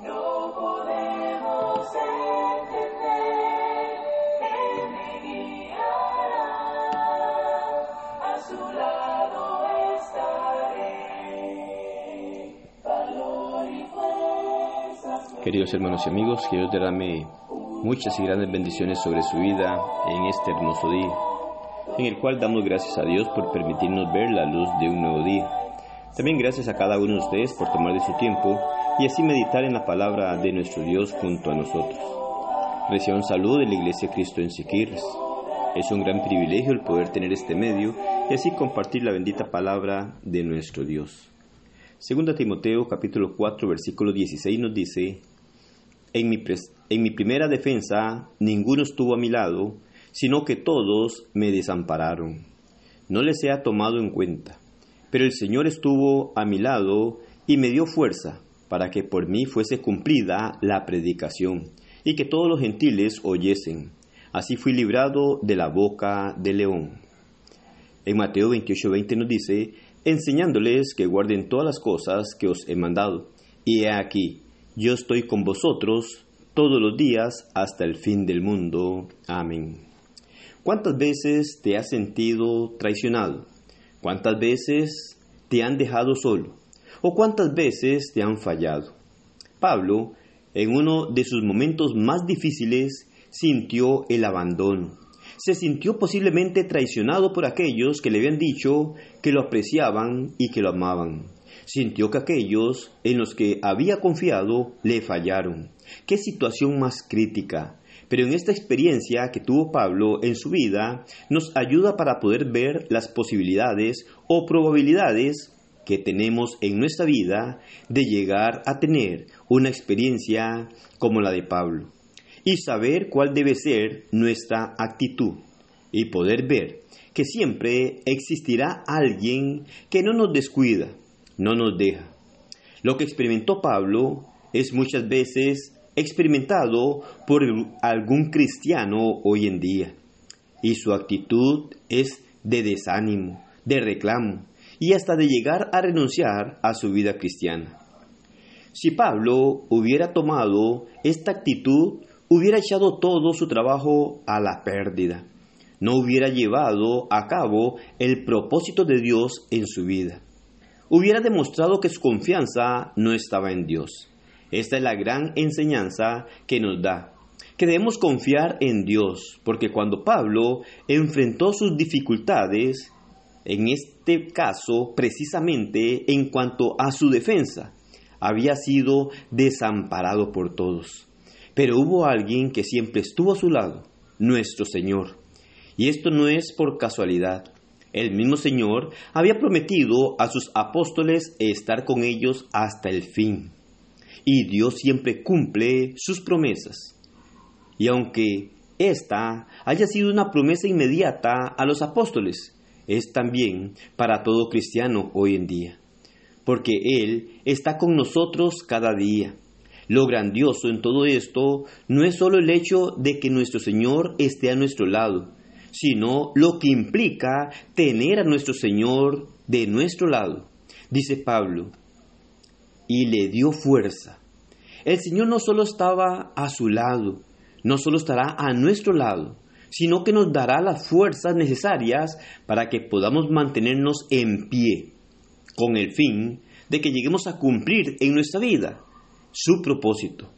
No podemos entender. Me guiará, a su lado estaré. Valor Queridos hermanos y amigos, que Dios derrame muchas y grandes bendiciones sobre su vida en este hermoso día, en el cual damos gracias a Dios por permitirnos ver la luz de un nuevo día. También gracias a cada uno de ustedes por tomar de su tiempo y así meditar en la palabra de nuestro Dios junto a nosotros. Reciba un saludo de la Iglesia Cristo en Siquirres. Es un gran privilegio el poder tener este medio y así compartir la bendita palabra de nuestro Dios. Segunda Timoteo capítulo 4 versículo 16 nos dice, en mi, en mi primera defensa ninguno estuvo a mi lado, sino que todos me desampararon. No les he tomado en cuenta, pero el Señor estuvo a mi lado y me dio fuerza para que por mí fuese cumplida la predicación y que todos los gentiles oyesen. Así fui librado de la boca del león. En Mateo 28:20 nos dice, enseñándoles que guarden todas las cosas que os he mandado. Y he aquí, yo estoy con vosotros todos los días hasta el fin del mundo. Amén. ¿Cuántas veces te has sentido traicionado? ¿Cuántas veces te han dejado solo? ¿O cuántas veces te han fallado? Pablo, en uno de sus momentos más difíciles, sintió el abandono. Se sintió posiblemente traicionado por aquellos que le habían dicho que lo apreciaban y que lo amaban. Sintió que aquellos en los que había confiado le fallaron. Qué situación más crítica. Pero en esta experiencia que tuvo Pablo en su vida nos ayuda para poder ver las posibilidades o probabilidades que tenemos en nuestra vida de llegar a tener una experiencia como la de Pablo y saber cuál debe ser nuestra actitud y poder ver que siempre existirá alguien que no nos descuida, no nos deja. Lo que experimentó Pablo es muchas veces experimentado por algún cristiano hoy en día y su actitud es de desánimo, de reclamo y hasta de llegar a renunciar a su vida cristiana. Si Pablo hubiera tomado esta actitud, hubiera echado todo su trabajo a la pérdida. No hubiera llevado a cabo el propósito de Dios en su vida. Hubiera demostrado que su confianza no estaba en Dios. Esta es la gran enseñanza que nos da, que debemos confiar en Dios, porque cuando Pablo enfrentó sus dificultades, en este caso precisamente en cuanto a su defensa, había sido desamparado por todos. Pero hubo alguien que siempre estuvo a su lado, nuestro Señor. Y esto no es por casualidad. El mismo Señor había prometido a sus apóstoles estar con ellos hasta el fin. Y Dios siempre cumple sus promesas. Y aunque esta haya sido una promesa inmediata a los apóstoles, es también para todo cristiano hoy en día. Porque Él está con nosotros cada día. Lo grandioso en todo esto no es solo el hecho de que nuestro Señor esté a nuestro lado, sino lo que implica tener a nuestro Señor de nuestro lado. Dice Pablo, y le dio fuerza. El Señor no solo estaba a su lado, no solo estará a nuestro lado, sino que nos dará las fuerzas necesarias para que podamos mantenernos en pie, con el fin de que lleguemos a cumplir en nuestra vida su propósito.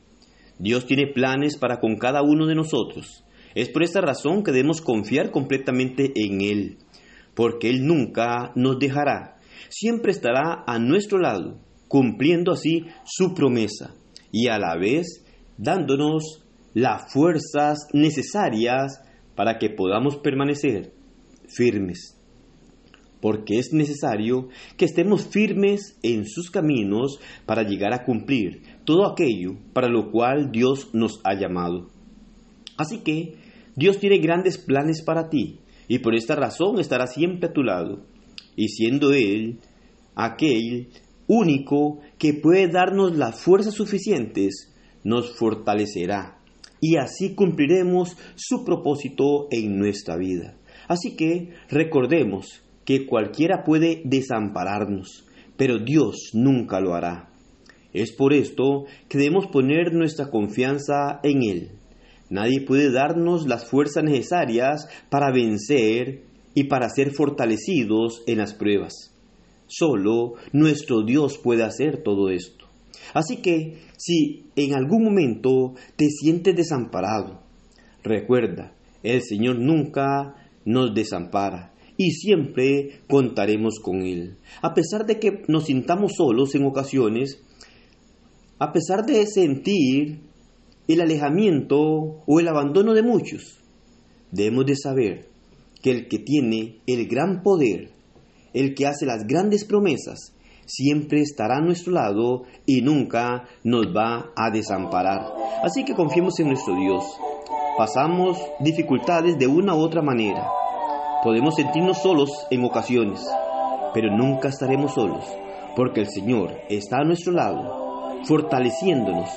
Dios tiene planes para con cada uno de nosotros. Es por esta razón que debemos confiar completamente en Él, porque Él nunca nos dejará, siempre estará a nuestro lado, cumpliendo así su promesa y a la vez dándonos las fuerzas necesarias para que podamos permanecer firmes. Porque es necesario que estemos firmes en sus caminos para llegar a cumplir todo aquello para lo cual Dios nos ha llamado. Así que Dios tiene grandes planes para ti y por esta razón estará siempre a tu lado. Y siendo Él aquel único que puede darnos las fuerzas suficientes, nos fortalecerá, y así cumpliremos su propósito en nuestra vida. Así que recordemos que cualquiera puede desampararnos, pero Dios nunca lo hará. Es por esto que debemos poner nuestra confianza en Él. Nadie puede darnos las fuerzas necesarias para vencer y para ser fortalecidos en las pruebas. Solo nuestro Dios puede hacer todo esto. Así que si en algún momento te sientes desamparado, recuerda, el Señor nunca nos desampara y siempre contaremos con Él. A pesar de que nos sintamos solos en ocasiones, a pesar de sentir el alejamiento o el abandono de muchos, debemos de saber que el que tiene el gran poder, el que hace las grandes promesas, siempre estará a nuestro lado y nunca nos va a desamparar. Así que confiemos en nuestro Dios. Pasamos dificultades de una u otra manera. Podemos sentirnos solos en ocasiones, pero nunca estaremos solos, porque el Señor está a nuestro lado, fortaleciéndonos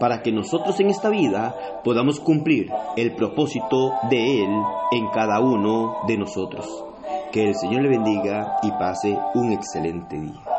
para que nosotros en esta vida podamos cumplir el propósito de Él en cada uno de nosotros. Que el Señor le bendiga y pase un excelente día.